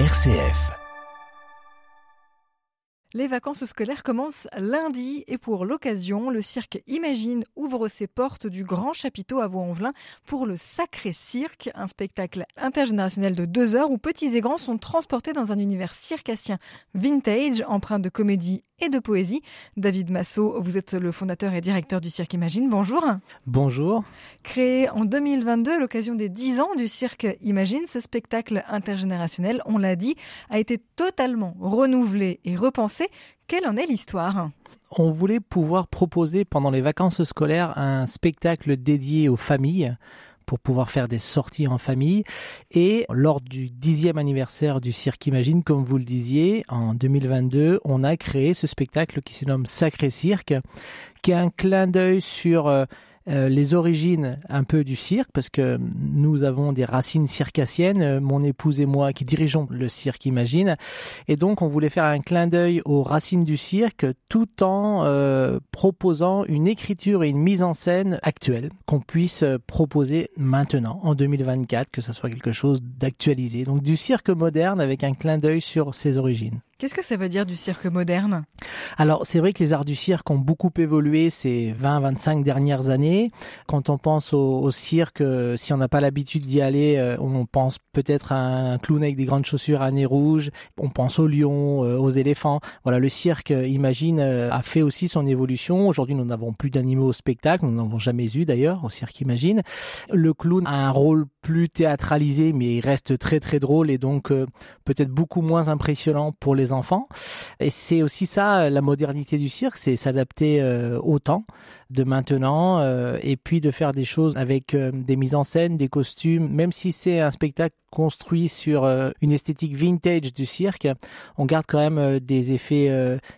RCF. Les vacances scolaires commencent lundi et pour l'occasion, le cirque Imagine ouvre ses portes du Grand Chapiteau à Vaux-en-Velin pour le Sacré Cirque, un spectacle intergénérationnel de deux heures où petits et grands sont transportés dans un univers circassien vintage, empreint de comédie et de poésie. David Massot, vous êtes le fondateur et directeur du cirque Imagine. Bonjour. Bonjour. Créé en 2022 à l'occasion des 10 ans du cirque Imagine, ce spectacle intergénérationnel, on l'a dit, a été totalement renouvelé et repensé. Quelle en est l'histoire? On voulait pouvoir proposer pendant les vacances scolaires un spectacle dédié aux familles pour pouvoir faire des sorties en famille. Et lors du dixième anniversaire du Cirque Imagine, comme vous le disiez, en 2022, on a créé ce spectacle qui se nomme Sacré Cirque, qui est un clin d'œil sur euh, euh, les origines un peu du cirque, parce que nous avons des racines circassiennes, euh, mon épouse et moi qui dirigeons le cirque Imagine, et donc on voulait faire un clin d'œil aux racines du cirque tout en euh, proposant une écriture et une mise en scène actuelle qu'on puisse proposer maintenant, en 2024, que ça soit quelque chose d'actualisé. Donc du cirque moderne avec un clin d'œil sur ses origines. Qu'est-ce que ça veut dire du cirque moderne? Alors, c'est vrai que les arts du cirque ont beaucoup évolué ces 20-25 dernières années. Quand on pense au, cirque, euh, si on n'a pas l'habitude d'y aller, euh, on pense peut-être à un clown avec des grandes chaussures à nez rouge, on pense aux lions, euh, aux éléphants. Voilà, le cirque, imagine, a fait aussi son évolution. Aujourd'hui, nous n'avons plus d'animaux au spectacle, nous n'en avons jamais eu d'ailleurs au cirque Imagine. Le clown a un rôle plus théâtralisé, mais il reste très très drôle et donc peut-être beaucoup moins impressionnant pour les enfants. Et c'est aussi ça la modernité du cirque, c'est s'adapter euh, au temps de maintenant euh, et puis de faire des choses avec euh, des mises en scène, des costumes, même si c'est un spectacle construit sur une esthétique vintage du cirque, on garde quand même des effets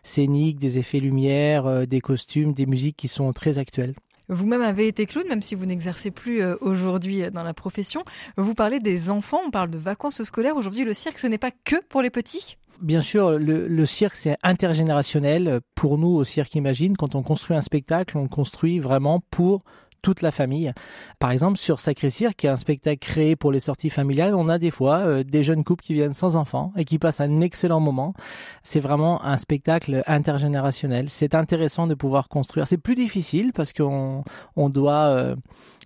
scéniques, des effets lumière, des costumes, des musiques qui sont très actuelles. Vous-même avez été clown, même si vous n'exercez plus aujourd'hui dans la profession. Vous parlez des enfants, on parle de vacances scolaires. Aujourd'hui, le cirque, ce n'est pas que pour les petits? Bien sûr, le, cirque, c'est intergénérationnel. Pour nous, au Cirque Imagine, quand on construit un spectacle, on le construit vraiment pour toute la famille. Par exemple, sur Sacré Cirque, qui est un spectacle créé pour les sorties familiales, on a des fois euh, des jeunes couples qui viennent sans enfants et qui passent un excellent moment. C'est vraiment un spectacle intergénérationnel. C'est intéressant de pouvoir construire. C'est plus difficile parce qu'on on doit euh,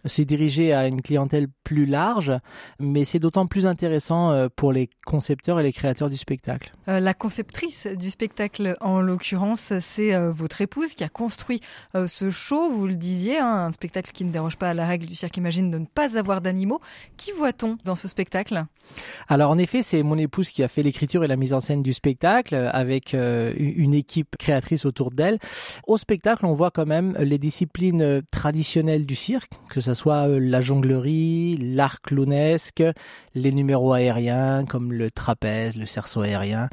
se diriger à une clientèle plus large, mais c'est d'autant plus intéressant euh, pour les concepteurs et les créateurs du spectacle. La conceptrice du spectacle, en l'occurrence, c'est votre épouse qui a construit ce show, vous le disiez, hein, un spectacle qui ne déroge pas à la règle du cirque Imagine de ne pas avoir d'animaux. Qui voit-on dans ce spectacle? Alors en effet, c'est mon épouse qui a fait l'écriture et la mise en scène du spectacle avec une équipe créatrice autour d'elle. Au spectacle, on voit quand même les disciplines traditionnelles du cirque, que ce soit euh, la jonglerie, l'art clownesque, les numéros aériens comme le trapèze, le cerceau aérien,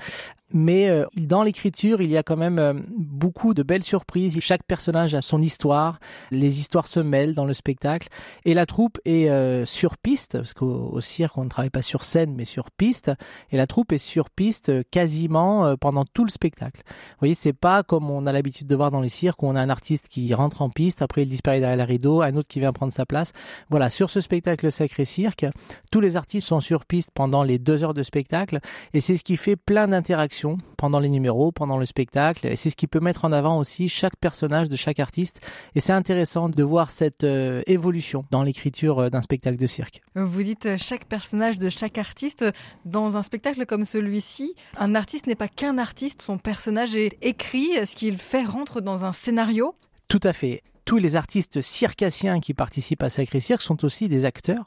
mais euh, dans l'écriture, il y a quand même euh, beaucoup de belles surprises. Chaque personnage a son histoire, les histoires se mêlent dans le spectacle, et la troupe est euh, sur piste, parce qu'au cirque, on ne travaille pas sur scène, mais sur piste, et la troupe est sur piste quasiment pendant tout le spectacle. Vous voyez, c'est pas comme on a l'habitude de voir dans les cirques, où on a un artiste qui rentre en piste, après il disparaît derrière la rideau, un autre qui vient prendre sa place. Voilà, sur ce spectacle Sacré Cirque, tous les artistes sont sur piste pendant les deux heures de spectacle, et c'est ce qui fait plein d'interactions pendant les numéros, pendant le spectacle. Et c'est ce qui peut mettre en avant aussi chaque personnage de chaque artiste. Et c'est intéressant de voir cette euh, évolution dans l'écriture euh, d'un spectacle de cirque. Vous dites euh, chaque personnage de chaque artiste. Dans un spectacle comme celui-ci, un artiste n'est pas qu'un artiste. Son personnage est écrit. Ce qu'il fait rentre dans un scénario? Tout à fait tous les artistes circassiens qui participent à Sacré Cirque sont aussi des acteurs.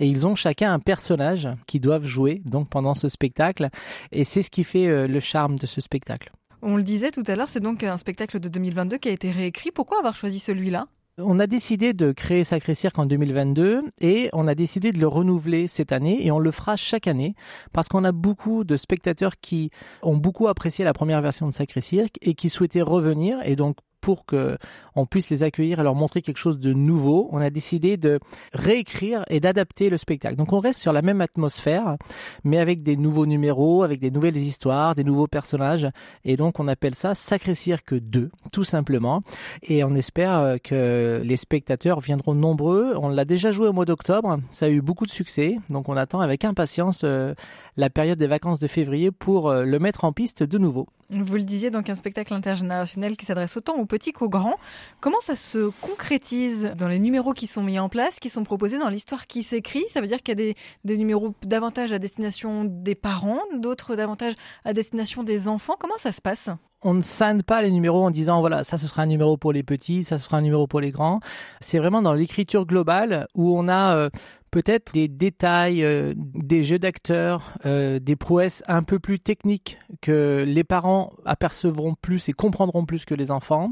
Et ils ont chacun un personnage qui doivent jouer donc pendant ce spectacle. Et c'est ce qui fait euh, le charme de ce spectacle. On le disait tout à l'heure, c'est donc un spectacle de 2022 qui a été réécrit. Pourquoi avoir choisi celui-là? On a décidé de créer Sacré Cirque en 2022 et on a décidé de le renouveler cette année et on le fera chaque année parce qu'on a beaucoup de spectateurs qui ont beaucoup apprécié la première version de Sacré Cirque et qui souhaitaient revenir et donc pour que on puisse les accueillir et leur montrer quelque chose de nouveau, on a décidé de réécrire et d'adapter le spectacle. Donc on reste sur la même atmosphère, mais avec des nouveaux numéros, avec des nouvelles histoires, des nouveaux personnages. Et donc on appelle ça Sacré Cirque 2, tout simplement. Et on espère euh, que les spectateurs viendront nombreux. On l'a déjà joué au mois d'octobre, ça a eu beaucoup de succès. Donc on attend avec impatience euh, la période des vacances de février pour euh, le mettre en piste de nouveau. Vous le disiez, donc un spectacle intergénérationnel qui s'adresse autant aux petits qu'aux grands. Comment ça se concrétise dans les numéros qui sont mis en place, qui sont proposés dans l'histoire qui s'écrit? Ça veut dire qu'il y a des, numéros davantage à destination des parents, d'autres davantage à destination des enfants. Comment ça se passe? On ne scinde pas les numéros en disant voilà ça ce sera un numéro pour les petits, ça ce sera un numéro pour les grands. C'est vraiment dans l'écriture globale où on a euh, peut-être des détails, euh, des jeux d'acteurs, euh, des prouesses un peu plus techniques que les parents apercevront plus et comprendront plus que les enfants.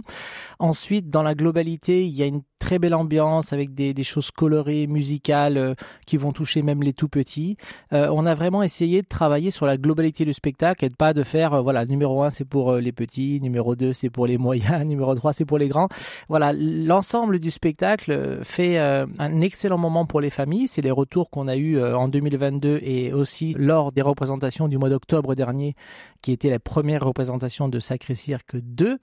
Ensuite, dans la globalité, il y a une très belle ambiance avec des, des choses colorées, musicales euh, qui vont toucher même les tout petits. on a vraiment essayé de travailler sur la globalité du spectacle et pas de faire voilà numéro un c'est pour les petits, numéro 2 c'est pour les moyens, numéro 3 c'est pour les grands. Voilà l'ensemble du spectacle fait un excellent moment pour les familles c'est les retours qu'on a eus euh, en 2022 et aussi lors des représentations du mois d'octobre dernier, qui était la première représentation de Sacré Cirque 2.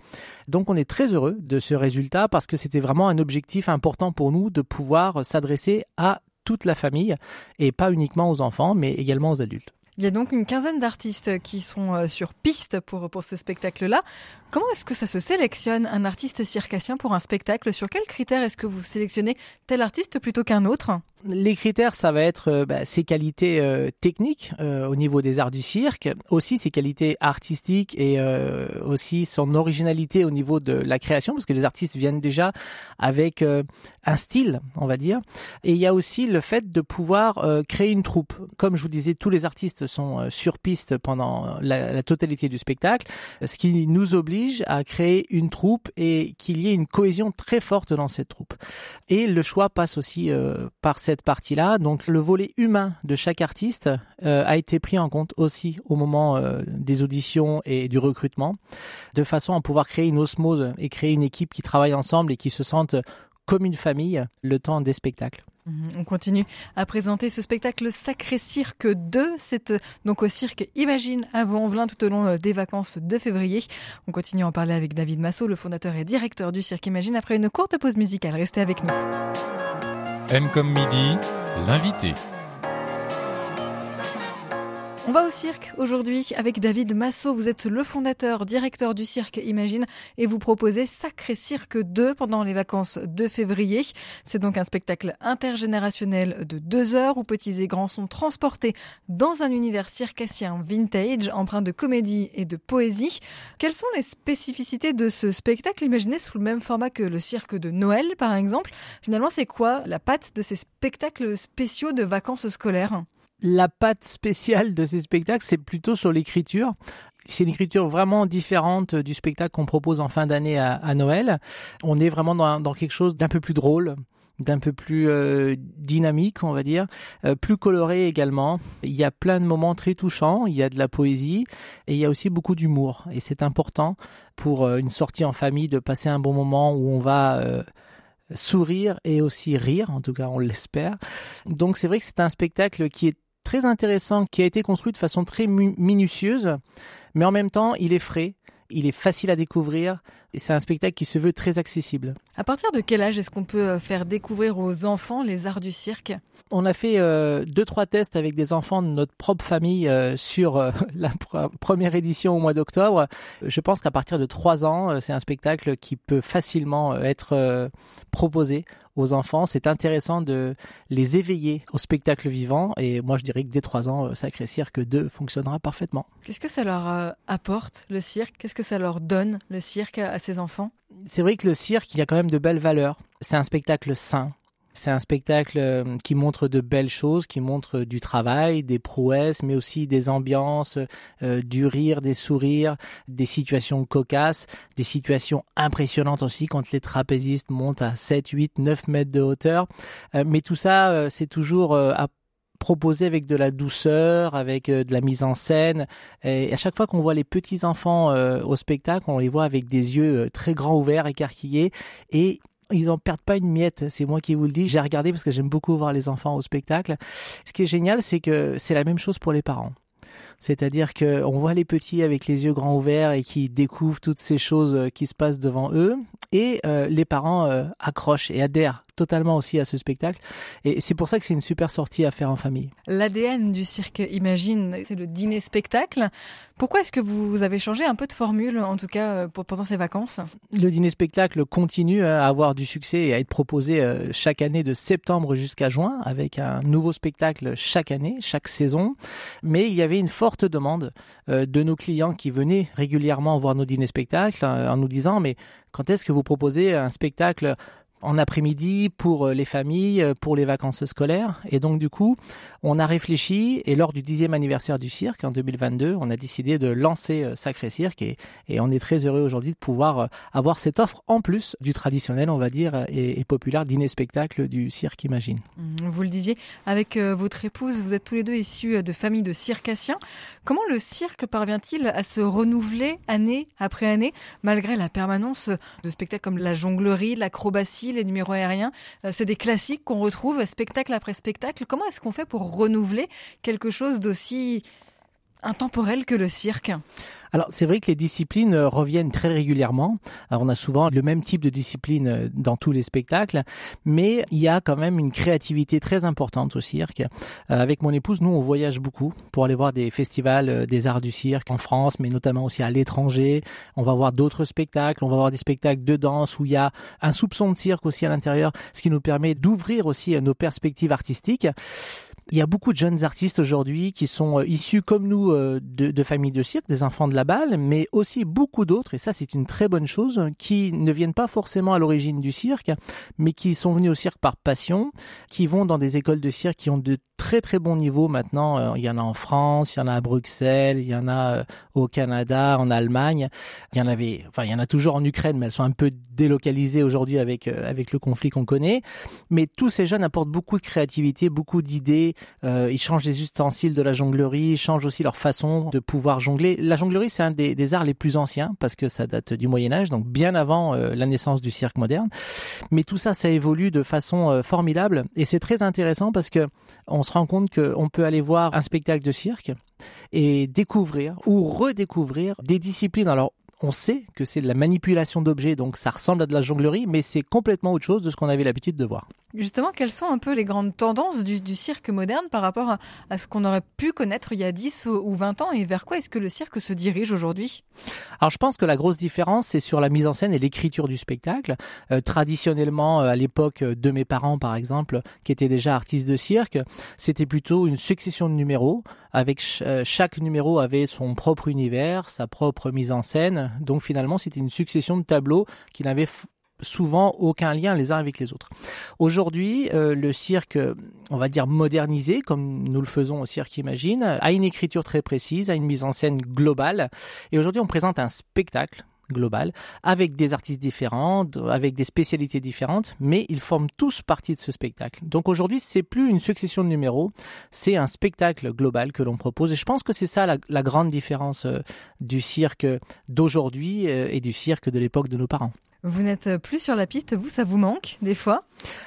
Donc on est très heureux de ce résultat parce que c'était vraiment un objectif important pour nous de pouvoir s'adresser à toute la famille et pas uniquement aux enfants, mais également aux adultes. Il y a donc une quinzaine d'artistes qui sont euh, sur piste pour, pour ce spectacle-là. Comment est-ce que ça se sélectionne un artiste circassien pour un spectacle? Sur quels critères est-ce que vous sélectionnez tel artiste plutôt qu'un autre? Les critères, ça va être euh, bah, ses qualités euh, techniques au niveau des arts du cirque, aussi ses qualités artistiques et aussi son originalité au niveau de la création, parce que les artistes viennent déjà avec un style, on va dire. Et il y a aussi le fait de pouvoir créer une troupe. Comme je vous disais, tous les artistes sont sur piste pendant la, la totalité du spectacle, ce qui nous oblige à créer une troupe et qu'il y ait une cohésion très forte dans cette troupe. Et le choix passe aussi par cette partie-là. Donc le volet humain de chaque artiste euh, a été pris en compte aussi au moment euh, des auditions et du recrutement, de façon à pouvoir créer une osmose et créer une équipe qui travaille ensemble et qui se sente comme une famille le temps des spectacles. Mhm, on continue à présenter ce spectacle Sacré Cirque 2. C'est euh, donc au cirque Imagine à Vaux-en-Velin tout au long des vacances de février. On continue à en parler avec David Massot, le fondateur et directeur du cirque Imagine, après une courte pause musicale. Restez avec nous. M comme midi, l'invité. On va au cirque aujourd'hui avec David Massot. Vous êtes le fondateur, directeur du cirque Imagine et vous proposez Sacré Cirque 2 pendant les vacances de février. C'est donc un spectacle intergénérationnel de deux heures où petits et grands sont transportés dans un univers circassien vintage empreint de comédie et de poésie. Quelles sont les spécificités de ce spectacle imaginé sous le même format que le cirque de Noël par exemple Finalement, c'est quoi la patte de ces spectacles spéciaux de vacances scolaires? La patte spéciale de ces spectacles, c'est plutôt sur l'écriture. C'est une écriture vraiment différente du spectacle qu'on propose en fin d'année à, Noël. On est vraiment dans, quelque chose d'un peu plus drôle, d'un peu plus euh, dynamique, on va dire, euh, plus coloré également. Il y a plein de moments très touchants, il y a de la poésie et il y a aussi beaucoup d'humour. Et c'est important pour euh, une sortie en famille de passer un bon moment où on va sourire et aussi rire, en tout cas on l'espère. Donc c'est vrai que c'est un spectacle qui est très intéressant qui a été construit de façon très minutieuse, mais en même temps, il est frais, il est facile à découvrir c'est un spectacle qui se veut très accessible. À partir de quel âge est-ce qu'on peut euh, faire découvrir aux enfants les arts du cirque? On a fait euh, deux trois tests avec des enfants de notre propre famille euh, sur la première édition au mois d'octobre. Je pense qu'à partir de trois ans, c'est un spectacle qui peut facilement être proposé aux enfants. C'est intéressant de les éveiller au spectacle vivant. Et moi, je dirais que dès trois ans, Sacré Cirque 2 fonctionnera parfaitement. Qu'est-ce que ça leur apporte, le cirque? Qu'est-ce que ça leur donne, le cirque, à enfants C'est vrai que le cirque, il a quand même de belles valeurs. C'est un spectacle sain. C'est un spectacle euh, qui montre de belles choses, qui montre du travail, des prouesses, mais aussi des ambiances, euh, du rire, des sourires, des situations cocasses, des situations impressionnantes aussi quand les trapézistes montent à 7, 8, 9 mètres de hauteur. Euh, mais tout ça, c'est toujours à proposé avec de la douceur, avec de la mise en scène. Et à chaque fois qu'on voit les petits enfants au spectacle, on les voit avec des yeux très grands ouverts, écarquillés, et ils en perdent pas une miette, c'est moi qui vous le dis. J'ai regardé parce que j'aime beaucoup voir les enfants au spectacle. Ce qui est génial, c'est que c'est la même chose pour les parents. C'est-à-dire qu'on voit les petits avec les yeux grands ouverts et qui découvrent toutes ces choses euh, qui se passent devant eux. Et euh, les parents euh, accrochent et adhèrent totalement aussi à ce spectacle. Et c'est pour ça que c'est une super sortie à faire en famille. L'ADN du cirque Imagine, c'est le dîner-spectacle. Pourquoi est-ce que vous avez changé un peu de formule, en tout cas euh, pendant ces vacances? Le dîner-spectacle continue à avoir du succès et à être proposé euh, chaque année de septembre jusqu'à juin, avec un nouveau spectacle chaque année, chaque saison. Mais il y avait une forte demande euh, de nos clients qui venaient régulièrement voir nos dîners-spectacles en nous disant mais quand est-ce que vous proposez un spectacle en après-midi pour euh, les familles, euh, pour les vacances scolaires. Et donc du coup, on a réfléchi et lors du dixième anniversaire du cirque en 2022, on a décidé de lancer euh, Sacré Cirque et, et on est très heureux aujourd'hui de pouvoir avoir cette offre en plus du traditionnel, on va dire, et, populaire dîner-spectacle du cirque Imagine. Mmh, vous le disiez, avec votre épouse, vous êtes tous les deux issus de familles de circassiens. Comment le cirque parvient-il à se renouveler année après année, malgré la permanence de spectacles comme la jonglerie, l'acrobatie les numéros aériens. Euh, c'est des classiques qu'on retrouve spectacle après spectacle. Comment est-ce qu'on fait pour renouveler quelque chose d'aussi intemporel que le cirque alors c'est vrai que les disciplines euh, reviennent très régulièrement. Alors, on a souvent le même type de discipline euh, dans tous les spectacles, mais il y a quand même une créativité très importante au cirque. avec mon épouse, nous on voyage beaucoup pour aller voir des festivals des arts du cirque en France, mais notamment aussi à l'étranger. On va voir d'autres spectacles, on va voir des spectacles de danse où il y a un soupçon de cirque aussi à l'intérieur, ce qui nous permet d'ouvrir aussi nos perspectives artistiques. Il y a beaucoup de jeunes artistes aujourd'hui qui sont euh, issus comme nous euh, de, de, familles de cirque, des enfants de la balle, mais aussi beaucoup d'autres, et ça c'est une très bonne chose, qui ne viennent pas forcément à l'origine du cirque, mais qui sont venus au cirque par passion, qui vont dans des écoles de cirque qui ont de très très bons niveaux maintenant. Euh, il y en a en France, il y en a à Bruxelles, il y en a au Canada, en Allemagne. Il y en avait, enfin il y en a toujours en Ukraine, mais elles sont un peu délocalisées aujourd'hui avec avec le conflit qu'on connaît. Mais tous ces jeunes apportent beaucoup de créativité, beaucoup d'idées, euh, ils changent les ustensiles de la jonglerie, ils changent aussi leur façon de pouvoir jongler. La jonglerie, c'est un des, arts les plus anciens parce que ça date du Moyen Âge, donc bien avant euh, la naissance du cirque moderne. Mais tout ça, ça évolue de façon euh, formidable et c'est très intéressant parce que on se rend compte qu'on peut aller voir un spectacle de cirque et découvrir ou redécouvrir des disciplines. Alors on sait que c'est de la manipulation d'objets, donc ça ressemble à de la jonglerie, mais c'est complètement autre chose de ce qu'on avait l'habitude de voir. Justement, quelles sont un peu les grandes tendances du, cirque moderne par rapport à, ce qu'on aurait pu connaître il y a 10 ou 20 ans et vers quoi est-ce que le cirque se dirige aujourd'hui? Alors je pense que la grosse différence, c'est sur la mise en scène et l'écriture du spectacle. Euh, traditionnellement, euh, à l'époque de mes parents, par exemple, qui étaient déjà artistes de cirque, c'était plutôt une succession de numéros avec euh, chaque numéro avait son propre univers, sa propre mise en scène. Donc finalement, c'était une succession de tableaux qui n'avaient souvent aucun lien les uns avec les autres. Aujourd'hui, euh, le cirque, on va dire modernisé, comme nous le faisons au cirque Imagine, a une écriture très précise, a une mise en scène globale. Et aujourd'hui, on présente un spectacle global avec des artistes différents, avec des spécialités différentes, mais ils forment tous partie de ce spectacle. Donc aujourd'hui, c'est plus une succession de numéros, c'est un spectacle global que l'on propose. Et je pense que c'est ça la, grande différence euh, du cirque d'aujourd'hui euh, et du cirque de l'époque de nos parents. Vous n'êtes plus sur la piste, vous, ça vous manque des fois?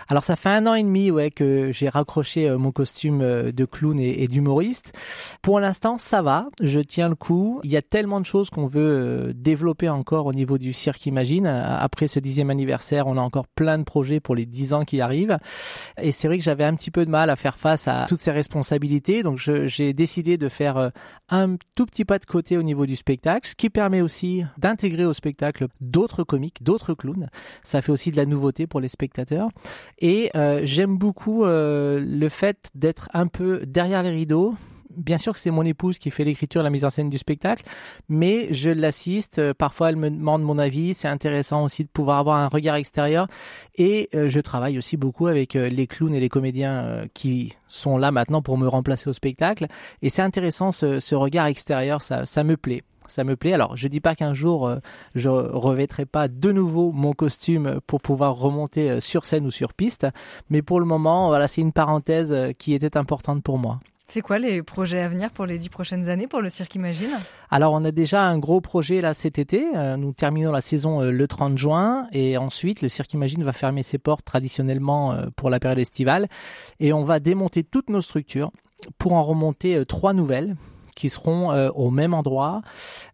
Alors ça fait un an et demi ouais, que j'ai raccroché euh, mon costume euh, de clown et, d'humoriste. Pour l'instant, ça va, je tiens le coup. Il y a tellement de choses qu'on veut euh, développer encore au niveau du cirque Imagine. Après ce dixième anniversaire, on a encore plein de projets pour les dix ans qui arrivent. Et c'est vrai que j'avais un petit peu de mal à faire face à toutes ces responsabilités. Donc j'ai décidé de faire un tout petit pas de côté au niveau du spectacle, ce qui permet aussi d'intégrer au spectacle d'autres comiques, d'autres clown. Ça fait aussi de la nouveauté pour les spectateurs. Et euh, j'aime beaucoup euh, le fait d'être un peu derrière les rideaux, bien sûr que c'est mon épouse qui fait l'écriture, la mise en scène du spectacle, mais je l'assiste. Euh, parfois, elle me demande mon avis. C'est intéressant aussi de pouvoir avoir un regard extérieur. Et je travaille aussi beaucoup avec les clowns et les comédiens qui sont là maintenant pour me remplacer au spectacle. Et c'est intéressant ce, regard extérieur. Ça me plaît ça me plaît. Alors, je dis pas qu'un jour euh, je revêtrai pas de nouveau mon costume pour pouvoir remonter euh, sur scène ou sur piste, mais pour le moment, voilà, c'est une parenthèse euh, qui était importante pour moi. C'est quoi les projets à venir pour les dix prochaines années pour le Cirque Imagine? Alors on a déjà un gros projet là cet été. Nous terminons la saison le 30 juin et ensuite le Cirque Imagine va fermer ses portes traditionnellement pour la période estivale et on va démonter toutes nos structures pour en remonter trois nouvelles qui seront euh, au même endroit,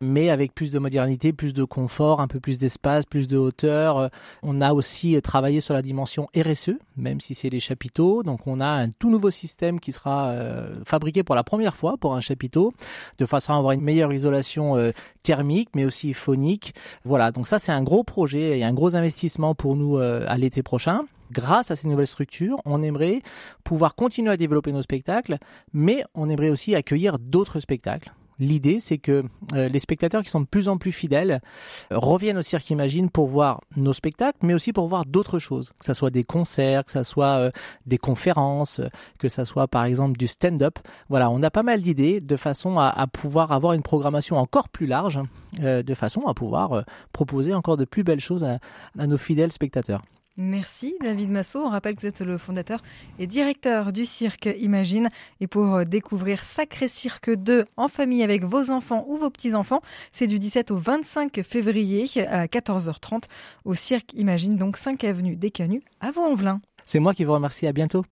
mais avec plus de modernité, plus de confort, un peu plus d'espace, plus de hauteur. Euh, on a aussi travaillé sur la dimension RSE, même si c'est les chapiteaux. Donc on a un tout nouveau système qui sera euh, fabriqué pour la première fois pour un chapiteau, de façon à avoir une meilleure isolation thermique, mais aussi phonique. Voilà, donc ça c'est un gros projet et un gros investissement pour nous à l'été prochain grâce à ces nouvelles structures, on aimerait pouvoir continuer à développer nos spectacles, mais on aimerait aussi accueillir d'autres spectacles. L'idée, c'est que euh, les spectateurs qui sont de plus en plus fidèles euh, reviennent au Cirque Imagine pour voir nos spectacles, mais aussi pour voir d'autres choses, que ce soit des concerts, que ce soit euh, des conférences, que ce soit par exemple du stand-up. Voilà, on a pas mal d'idées de façon à, pouvoir avoir une programmation encore plus large, de façon à pouvoir proposer encore de plus belles choses à nos fidèles spectateurs. Merci David Massot. On rappelle que vous êtes le fondateur et directeur du cirque Imagine. Et pour euh, découvrir Sacré Cirque 2 en famille avec vos enfants ou vos petits-enfants, c'est du 17 au 25 février à 14h30 au cirque Imagine, donc 5 avenue des Canuts à Vaux-en-Velin. C'est moi qui vous remercie. À bientôt.